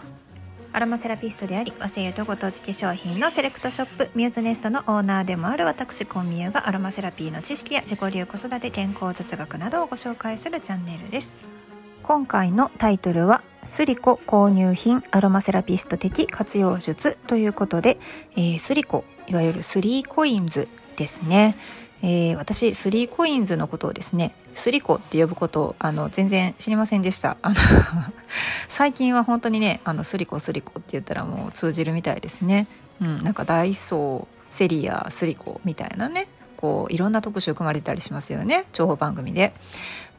ます。アロマセラピストであり和製油とご当地化粧品のセレクトショップミューズネストのオーナーでもある私コンミューがアロマセラピーの知識や自己流子育て健康雑学などをご紹介するチャンネルです。今回のタイトルはスリコ購入品アロマセラピスト的活用術ということで、えー、スリコいわゆるスリーコインズですね。えー、私、スリーコインズのことをですね、スリコって呼ぶことあの全然知りませんでした。あの 最近は本当にね、あのスリコスリコって言ったらもう通じるみたいですね。うん、なんかダイソー、セリア、スリコみたいなね、こういろんな特集組まれたりしますよね、情報番組で。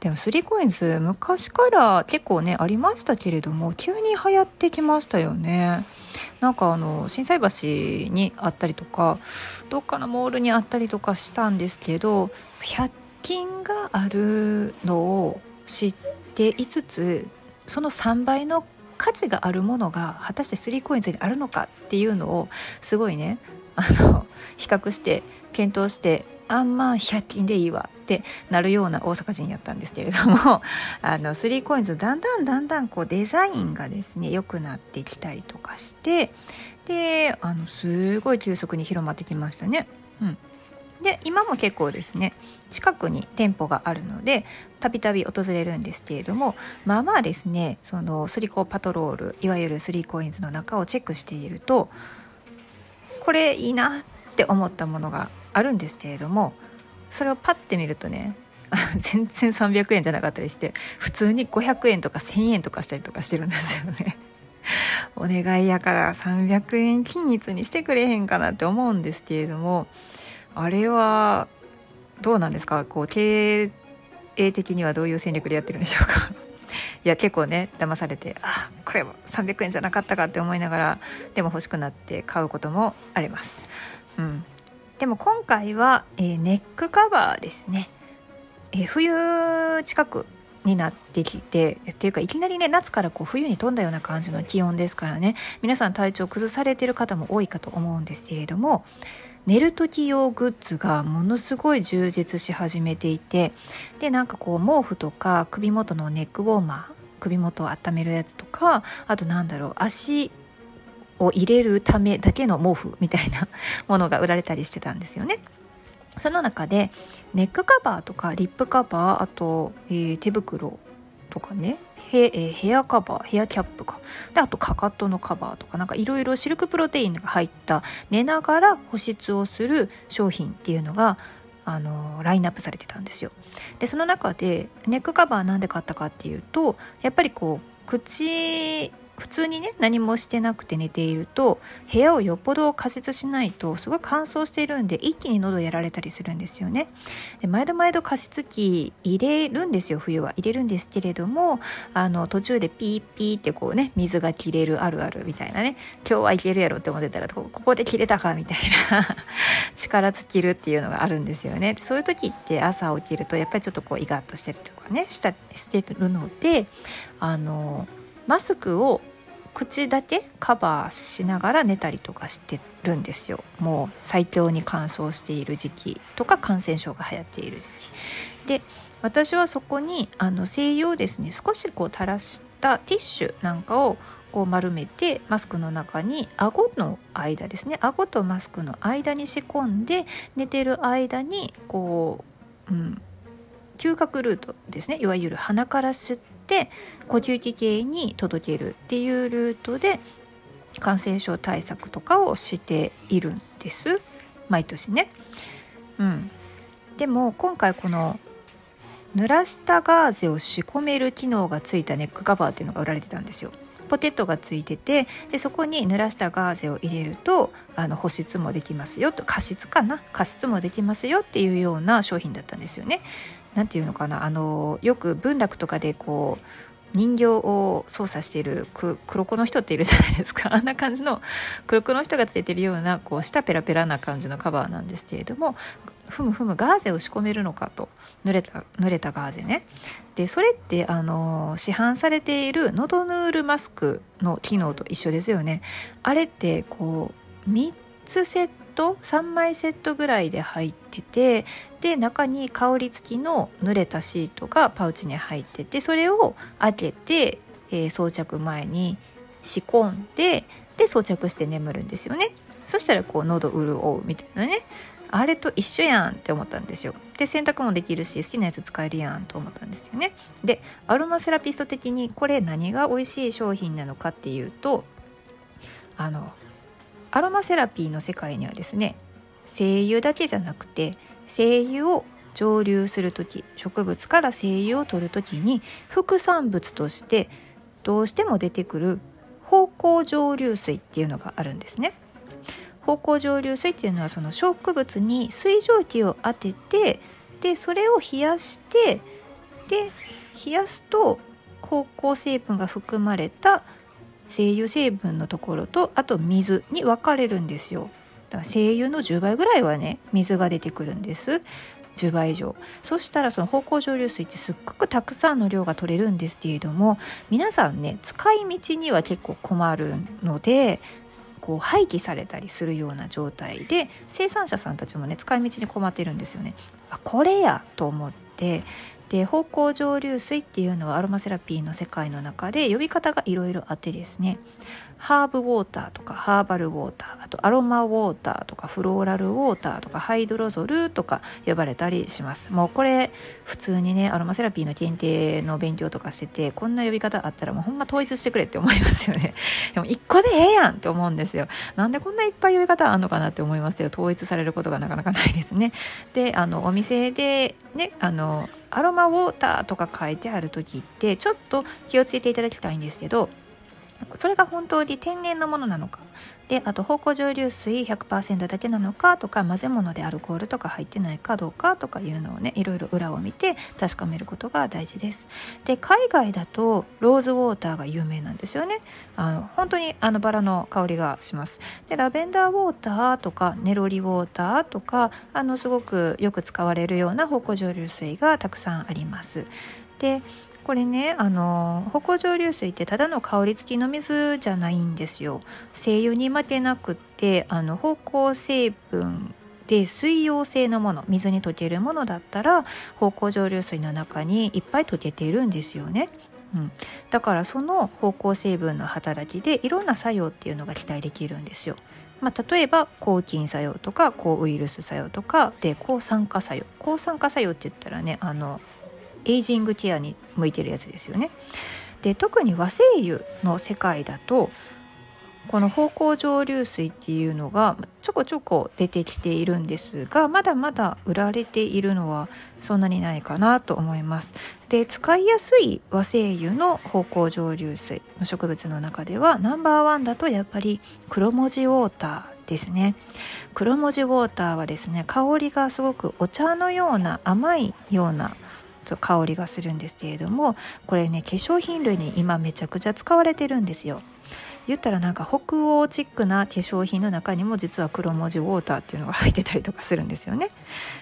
でもスリーコインズ昔から結構ねありましたけれども急に流行ってきましたよねなんかあの心斎橋にあったりとかどっかのモールにあったりとかしたんですけど100均があるのを知っていつつその3倍の価値があるものが果たしてスリーコインズにあるのかっていうのをすごいねあの比較して検討してあんま100均でいいわってなるような大阪人やったんですけれども あの 3COINS だんだんだんだんこうデザインがですね良くなってきたりとかしてであのすごい急速に広まってきましたね。うんで今も結構ですね近くに店舗があるのでたびたび訪れるんですけれどもまあまあですねそのスリコパトロールいわゆるスリーコインズの中をチェックしているとこれいいなって思ったものがあるんですけれどもそれをパッて見るとね 全然300円じゃなかったりして普通に500円とか1,000円とかしたりとかしてるんですよね。お願いやから300円均一にしてくれへんかなって思うんですけれどもあれはどうなんですか？こう経営的にはどういう戦略でやってるんでしょうか？いや結構ね騙されてあこれは300円じゃなかったかって思いながらでも欲しくなって買うこともあります。うん。でも今回は、えー、ネックカバーですね、えー、冬近くになってきてっていうかいきなりね夏からこう冬に飛んだような感じの気温ですからね皆さん体調崩されてる方も多いかと思うんですけれども寝る時用グッズがものすごい充実し始めていてでなんかこう毛布とか首元のネックウォーマー首元を温めるやつとかあとなんだろう足を入れるためだけの毛布みたいな ものが売られたりしてたんですよね。その中でネックカバーとかリップカバーあと、えー、手袋とかねヘ,、えー、ヘアカバーヘアキャップかであとかかとのカバーとかなんかいろいろシルクプロテインが入った寝ながら保湿をする商品っていうのがあのラインナップされてたんですよ。でその中でネックカバーなんで買ったかっていうとやっぱりこう口普通にね何もしてなくて寝ていると部屋をよっぽど加湿しないとすごい乾燥しているんで一気に喉やられたりするんですよね。で毎度毎度加湿器入れるんですよ冬は入れるんですけれどもあの途中でピーピーってこうね水が切れるあるあるみたいなね今日はいけるやろって思ってたらここで切れたかみたいな 力尽きるっていうのがあるんですよね。そういう時って朝起きるとやっぱりちょっとこうイガッとしてるとかねしたしてるのであのマスクを口だけカバーしながら寝たりとかしてるんですよ。もう最強に乾燥している時期とか感染症が流行っている時期。で私はそこにあの西洋ですね少しこう垂らしたティッシュなんかをこう丸めてマスクの中に顎の間ですね。顎とマスクの間に仕込んで寝てる間にこう、うん、嗅覚ルートですね。いわゆる鼻から吸ってて呼吸器系に届けるっていうルートで感染症対策とかをしているんです毎年ね。うん、でも今回この濡らしたガーゼを仕込める機能がついたネックカバーっていうのが売られてたんですよ。ポテトがついててでそこに濡らしたガーゼを入れるとあの保湿もできますよと加湿かな？加湿もできますよっていうような商品だったんですよね。何て言うのかなあのよく文楽とかでこう人形を操作している黒子の人っているじゃないですか。あんな感じの黒子の人がついてるようなこう舌ペラペラな感じのカバーなんですけれどもふむふむガーゼを仕込めるのかと濡れた濡れたガーゼね。でそれってあの市販されているノドヌールマスクの機能と一緒ですよね。あれってこう3つセット3枚セットぐらいで入っててで中に香り付きの濡れたシートがパウチに入っててそれを開けて、えー、装着前に仕込んでで装着して眠るんですよね。そしたらこう喉潤うみたいなね。あれと一緒やんって思ったんですよ。で洗濯もできるし好きなやつ使えるやんと思ったんですよね。でアロマセラピスト的にこれ何が美味しい商品なのかっていうとあのアロマセラピーの世界にはですね精油だけじゃなくて精油を蒸留する時植物から精油を取る時に副産物としてどうしても出てくる芳香蒸留水っていうのがあるんですね。芳香蒸留水っていうのはその植物に水蒸気を当ててでそれを冷やしてで冷やすと芳香成分が含まれた精油成分のところとあと水に分かれるんですよ。だから精油の10倍ぐらいはね水が出てくるんです10倍以上そしたらその芳香蒸留水ってすっごくたくさんの量が取れるんですけれども皆さんね使い道には結構困るのでこう廃棄されたりするような状態で生産者さんたちもね使い道に困ってるんですよね。あこれやと思ってで芳香蒸留水っていうのはアロマセラピーの世界の中で呼び方がいろいろあってですね。ハーブウォーターとかハーバルウォーターあとアロマウォーターとかフローラルウォーターとかハイドロゾルとか呼ばれたりします。もうこれ普通にねアロマセラピーの検定の勉強とかしててこんな呼び方あったらもうほんま統一してくれって思いますよね。でも1個でええやんって思うんですよ。なんでこんないっぱい呼び方あんのかなって思いますけど統一されることがなかなかないですね。であのお店でねあのアロマウォーターとか書いてある時ってちょっと気をつけていただきたいんですけどそれが本当に天然のものなのかであと芳香蒸留水100%だけなのかとか混ぜ物でアルコールとか入ってないかどうかとかいうのをねいろいろ裏を見て確かめることが大事です。で海外だとローズウォーターが有名なんですよね。あの本当にあのバラの香りがします。でラベンダーウォーターとかネロリウォーターとかあのすごくよく使われるような芳香蒸留水がたくさんあります。でこれねあの芳香蒸留水ってただの香り付きの水じゃないんですよ精油に負けなくってあの芳香成分で水溶性のもの水に溶けるものだったら芳香蒸留水の中にいっぱい溶けているんですよね。うん、だからその芳香成分の働きでいろんな作用っていうのが期待できるんですよ。まあ、例えば抗菌作用とか抗ウイルス作用とかで抗酸化作用抗酸化作用って言ったらねあのエイジングケアに向いてるやつですよね。で特に和精油の世界だとこの芳香蒸留水っていうのがちょこちょこ出てきているんですがまだまだ売られているのはそんなにないかなと思います。で使いやすい和精油の芳香蒸留水の植物の中ではナンバーワンだとやっぱり黒文字ウォーターですね黒文字ウォーターはですね香りがすごくお茶のような甘いような香りがするんですけれどもこれね化粧品類に今めちゃくちゃ使われてるんですよ。言ったらなんか北欧チックな化粧品の中にも実は黒文字ウォーターっていうのが入ってたりとかするんですよね。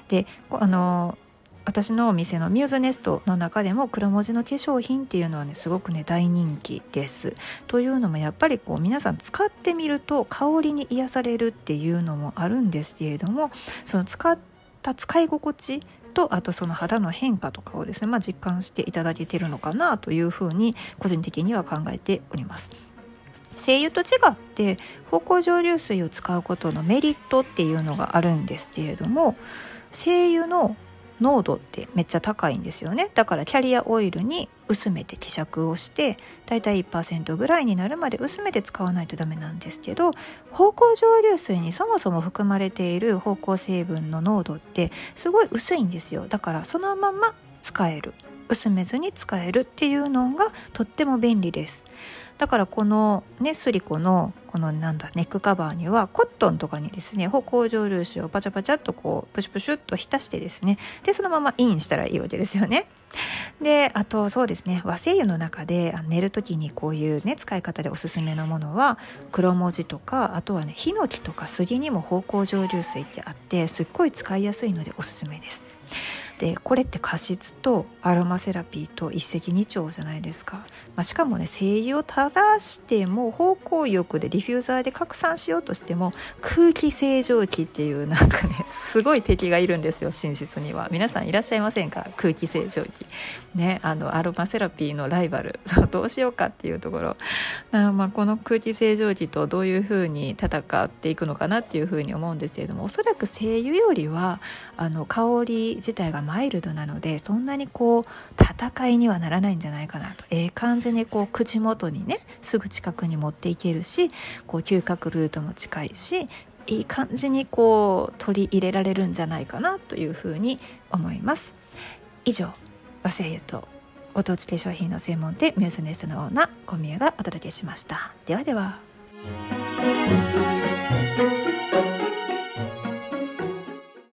であの私のお店のミューズネストの中でも黒文字の化粧品っていうのはねすごくね大人気です。というのもやっぱりこう皆さん使ってみると香りに癒されるっていうのもあるんですけれどもその使った使い心地とあとその肌の変化とかをですね、まあ、実感していただけてるのかなというふうに個人的には考えております。精油と違って芳香蒸留水を使うことのメリットっていうのがあるんですけれども精油の濃度ってめっちゃ高いんですよね。だからキャリアオイルに薄めて希釈をしてだいたい1%ぐらいになるまで薄めて使わないとダメなんですけど芳香蒸留水にそもそも含まれている方向成分の濃度ってすごい薄いんですよ。だからそのまま使える薄めずに使えるっていうのがとっても便利ですだからこのねスリコのこのなんだネックカバーにはコットンとかにですね芳香蒸留酒をパチャパチャっとこうプシュプシュっと浸してですねでそのままインしたらいいわけですよね。であとそうですね和製油の中で寝る時にこういうね使い方でおすすめのものは黒文字とかあとはねヒノキとか杉にも芳香蒸留水ってあってすっごい使いやすいのでおすすめです。でこれって過失とアロマセラピーと一石二鳥じゃないですか、まあ、しかもね精油を垂らしても方向浴でディフューザーで拡散しようとしても空気清浄機っていうなんかねすごい敵がいるんですよ寝室には。皆さんいらっしゃいませんか？空気清浄機。ねあのアロマセラピーのライバル。そうどうしようかっていうところ。あまあこの空気清浄機とどういうふうに戦っていくのかなっていうふうに思うんですけれどもおそらく精油よりはあの香り自体がマイルルドなのでそんなにこう戦いにはならないんじゃないかなと。ええ感じにこう口元にねすぐ近くに持っていけるしこう嗅覚ルートも近いしいい感じにこう取り入れられるんじゃないかなというふうに思います。以上和製油とご当地化粧品の専門店ミューズネスのオーナー小宮がお届けしました。ではでは。